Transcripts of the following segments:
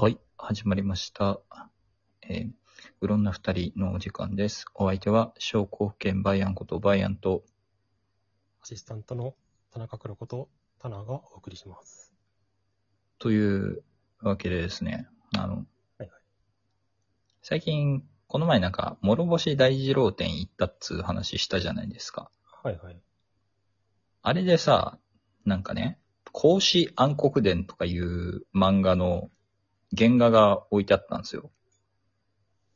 はい、始まりました。えー、うろんな二人のお時間です。お相手は、商工兼バイアンことバイアンと、アシスタントの田中黒子とタナがお送りします。というわけでですね、あの、はいはい最近、この前なんか、諸星大二郎店行ったっつう話したじゃないですか。はいはい。あれでさ、なんかね、孔子暗黒伝とかいう漫画の原画が置いてあったんですよ。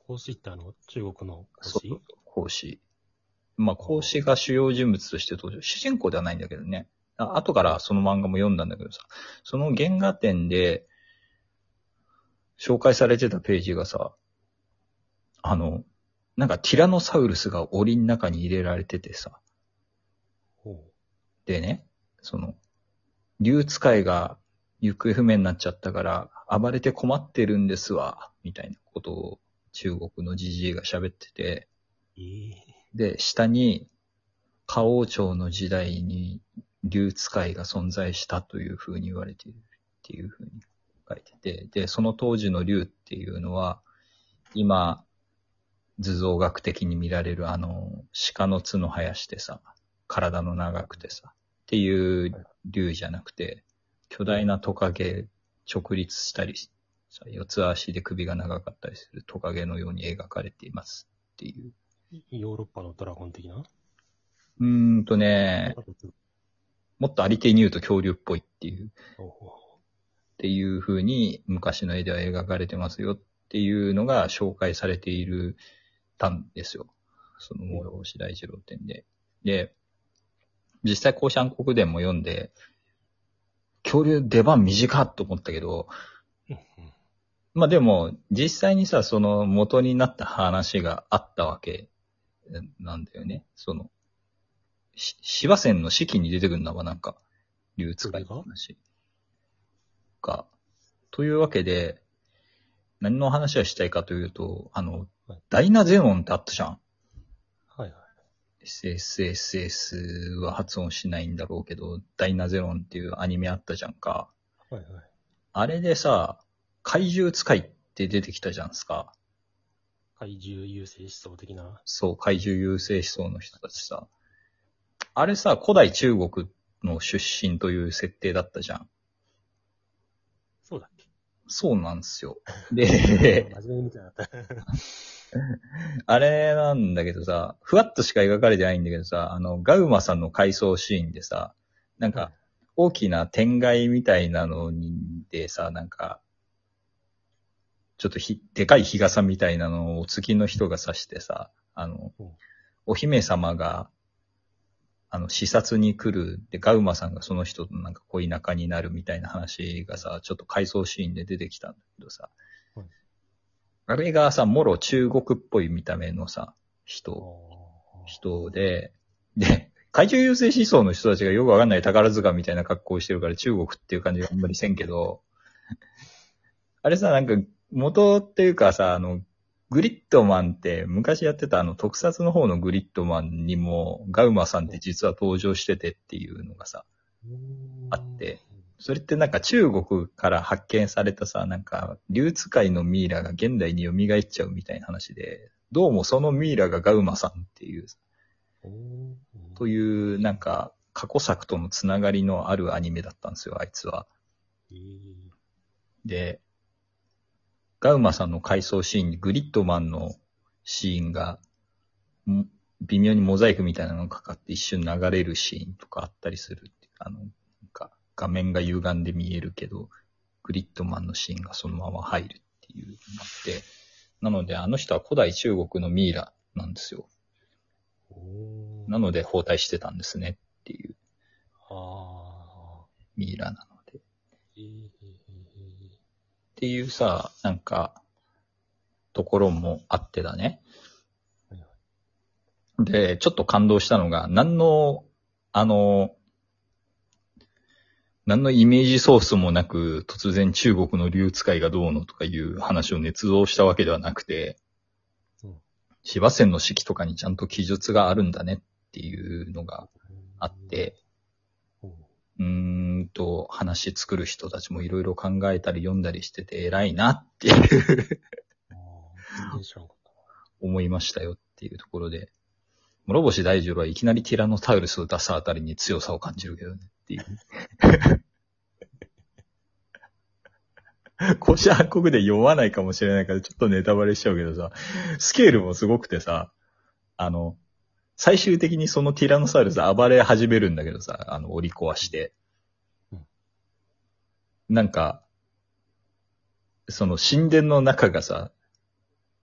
孔子ってあの、中国の孔子？孔子。まあ、孔子が主要人物として登場。主人公ではないんだけどね。あ後からその漫画も読んだんだけどさ、その原画展で紹介されてたページがさ、あの、なんかティラノサウルスが檻の中に入れられててさ、ほでね、その、竜使いが行方不明になっちゃったから、暴れて困ってるんですわ、みたいなことを中国のじじいが喋ってて、う。ええで、下に、花王朝の時代に竜使いが存在したという風に言われているっていう風に書いてて、で、その当時の竜っていうのは、今、図像学的に見られるあの、鹿の角生やしてさ、体の長くてさ、っていう竜じゃなくて、巨大なトカゲ直立したりさ、四つ足で首が長かったりするトカゲのように描かれていますっていう。ヨーロッパのドラゴン的な？うーんとね、もっとありていに言うと恐竜っぽいっていう、っていう風に昔の絵では描かれてますよっていうのが紹介されているたんですよ。その諸星大二郎展で。で、実際甲子暗黒伝も読んで、恐竜出番短っと思ったけど、うんまあでも、実際にさ、その元になった話があったわけなんだよね。その、し芝線の四季に出てくるんだわ、なんか、竜使いの話が？というわけで、何の話をしたいかというと、あのはい、ダイナゼノンってあったじゃん。SSSS は発音しないんだろうけど、ダイナゼノンっていうアニメあったじゃんか。はいはい。あれでさ、怪獣使いって出てきたじゃんすか。怪獣優勢思想的な？そう、怪獣優勢思想の人たちさ。あれさ、古代中国の出身という設定だったじゃん。そうだっけ？そうなんですよ。で、真面目に見てなかった。あれなんだけどさ、ふわっとしか描かれてないんだけどさ、あの、ガウマさんの回想シーンでさ、なんか、大きな天外みたいなのに、でさ、なんか、ちょっとひ、でかい日傘みたいなのをお月の人が指してさ、あのうん、お姫様が、あの、視察に来る、で、ガウマさんがその人となんか恋仲になるみたいな話がさ、ちょっと回想シーンで出てきたんだけどさ、うんあれがさ、もろ中国っぽい見た目のさ、人、人で、で、怪獣優勢思想の人たちがよくわかんない宝塚みたいな格好をしてるから中国っていう感じがあんまりせんけど、あれさ、なんか、元っていうかさ、あの、グリッドマンって昔やってたあの特撮の方のグリッドマンにもガウマさんって実は登場しててっていうのがさ、あって。それってなんか中国から発見されたさ、なんか、竜使いのミイラが現代に蘇っちゃうみたいな話で、どうもそのミイラがガウマさんっていうという、なんか、過去作とのつながりのあるアニメだったんですよ、あいつは。えーで、ガウマさんの回想シーンにグリッドマンのシーンが、ん微妙にモザイクみたいなのがかかって一瞬流れるシーンとかあったりする。あの、なんか、画面が歪んで見えるけど、グリッドマンのシーンがそのまま入るっていうのがあって、なのであの人は古代中国のミイラなんですよ。なので包帯してたんですねっていうあミイラなのっていうさ、なんか、ところもあってだね。で、ちょっと感動したのが、何の、あの、何のイメージソースもなく、突然中国の竜使いがどうのとかいう話を捏造したわけではなくて、うん芝線の式とかにちゃんと記述があるんだねっていうのがあって、うんと話作る人たちもいろいろ考えたり読んだりしてて偉いなっていう。思いましたよっていうところで、諸星大二郎はいきなりティラノサウルスを出すあたりに強さを感じるけどねっていう。こし暗黒で読まないかもしれないからちょっとネタバレしちゃうけどさ、スケールもすごくてさ、あの、最終的にそのティラノサウルス暴れ始めるんだけどさ、あの、折り壊してうん。なんか、その神殿の中がさ、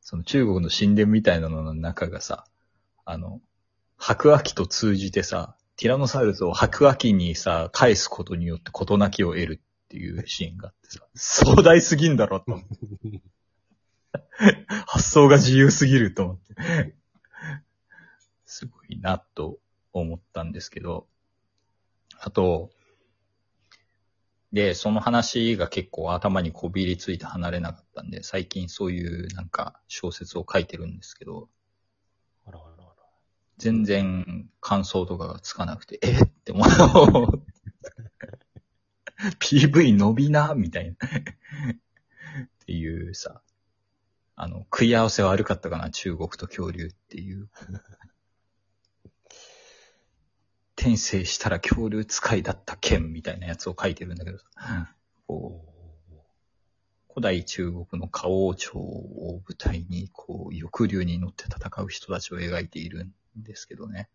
その中国の神殿みたいなのの中がさ、あの、白亜紀と通じてさ、ティラノサウルスを白亜紀にさ、返すことによって事なきを得るっていうシーンがあってさ、壮大すぎんだろと思って。発想が自由すぎると思って。すごいなと思ったんですけど、あと、で、その話が結構頭にこびりついて離れなかったんで、最近そういうなんか小説を書いてるんですけど、あらあらあら。全然感想とかがつかなくて、え？って思う。PV 伸びな？みたいな。っていうさ、あの、食い合わせ悪かったかな、中国と恐竜っていう。転生したら恐竜使いだった剣みたいなやつを書いてるんだけどさ、こう古代中国の花王朝を舞台に、こう、翼竜に乗って戦う人たちを描いているんですけどね。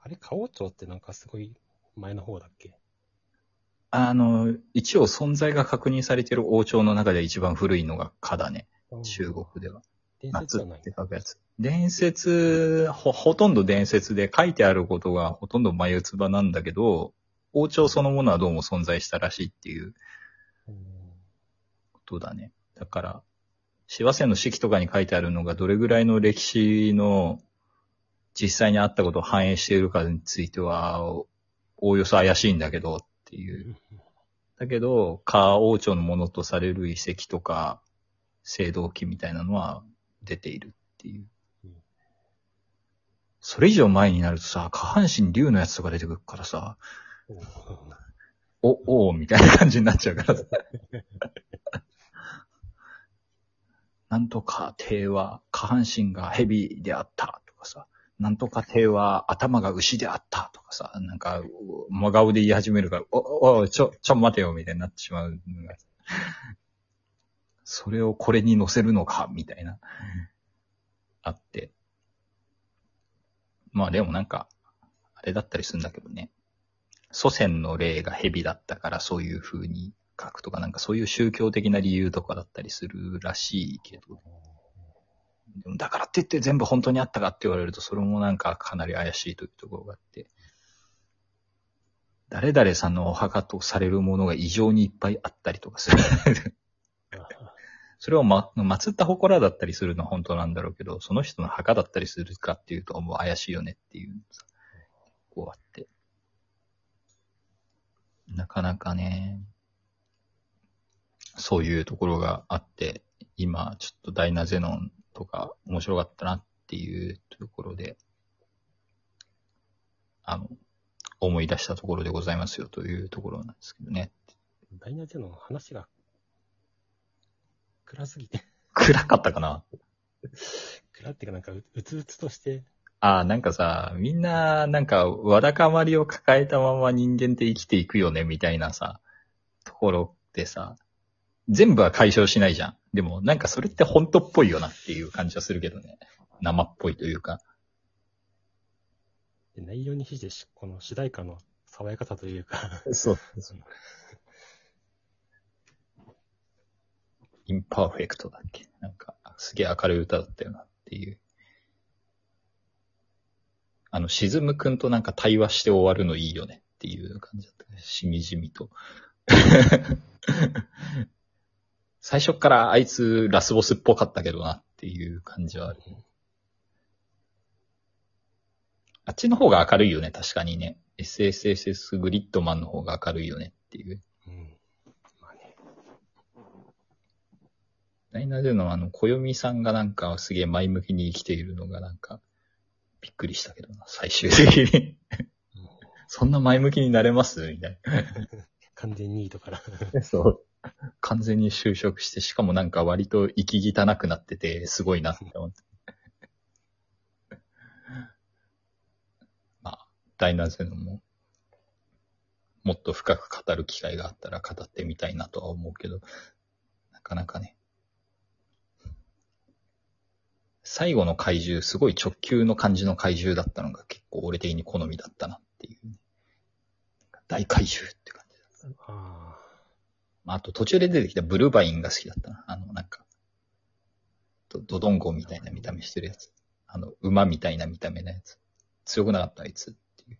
あれ、花王朝ってなんかすごい前の方だっけ？あの、一応存在が確認されている王朝の中で一番古いのが蚊だね。中国では。伝説夏っじゃないて書くやつ。伝説、ほ、ほとんど伝説で書いてあることがほとんど眉唾なんだけど、王朝そのものはどうも存在したらしいっていうことだね。だから、幸せの式とかに書いてあるのがどれぐらいの歴史の実際にあったことを反映しているかについては、おおよそ怪しいんだけどっていう。だけど、カー王朝のものとされる遺跡とか、青銅器みたいなのは出ているっていう。それ以上前になるとさ、下半身竜のやつとか出てくるからさ、お、おーみたいな感じになっちゃうからさ。なんとか帝は下半身が蛇であったとかさ、なんとか帝は頭が牛であったとかさ、なんか、真顔で言い始めるから、お、お、ちょ、ちょ待てよみたいになってしまうそれをこれに乗せるのかみたいな、あって。まあでもなんか、あれだったりするんだけどね。祖先の霊が蛇だったからそういう風に書くとか、なんかそういう宗教的な理由とかだったりするらしいけど、でもだからって言って全部本当にあったかって言われると、それもなんかかなり怪しいというところがあって、誰々さんのお墓とされるものが異常にいっぱいあったりとかする。それをま、祀った祠だったりするのは本当なんだろうけど、その人の墓だったりするかっていうと、もう怪しいよねっていうさ、こうあって。なかなかね、そういうところがあって、今、ちょっとダイナゼノンとか面白かったなっていうところで、あの、思い出したところでございますよというところなんですけどね。ダイナゼの話が暗すぎて、暗かったかな？暗っていうかなんかううつうつとして、ああ、なんかさ、みんな、なんか、わだかまりを抱えたまま人間って生きていくよね、みたいなさ、ところでさ、全部は解消しないじゃん。でも、なんかそれって本当っぽいよなっていう感じはするけどね。生っぽいというか。で内容に比してしこの主題歌の爽やかさというか、そう。インパーフェクトだっけ？なんか、すげえ明るい歌だったよなっていう。あの、しずむくんとなんか対話して終わるのいいよねっていう感じだった。しみじみと。最初からあいつラスボスっぽかったけどなっていう感じはある。あっちの方が明るいよね、確かにね。SSSS グリッドマンの方が明るいよねっていう。うん。まあね、ダイナでのあの、小読さんがなんかすげえ前向きに生きているのがなんか、びっくりしたけどな、最終的に。そんな前向きになれます？みたい完全にいいとから。な。そう。完全に就職して、しかもなんか割と息汚くなってて、すごいなって思って。まあ、ダイナゼノも、もっと深く語る機会があったら語ってみたいなとは思うけど、なかなかね。最後の怪獣、すごい直球の感じの怪獣だったのが結構俺的に好みだったなっていう、ね。大怪獣って感じだ。あまああと途中で出てきたブルーバインが好きだったな。あの、なんか、ドドドンゴみたいな見た目してるやつ。あの、馬みたいな見た目のやつ。強くなかったあいつってい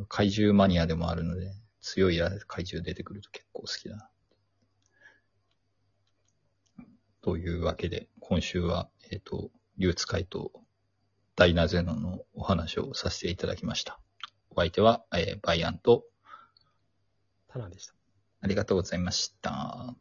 う。怪獣マニアでもあるので、強い怪獣出てくると結構好きだな。というわけで、今週は、えっ、と、流ツ会とダイナゼノのお話をさせていただきました。お相手は、えーバイアンと、あ、タナでした。ありがとうございました。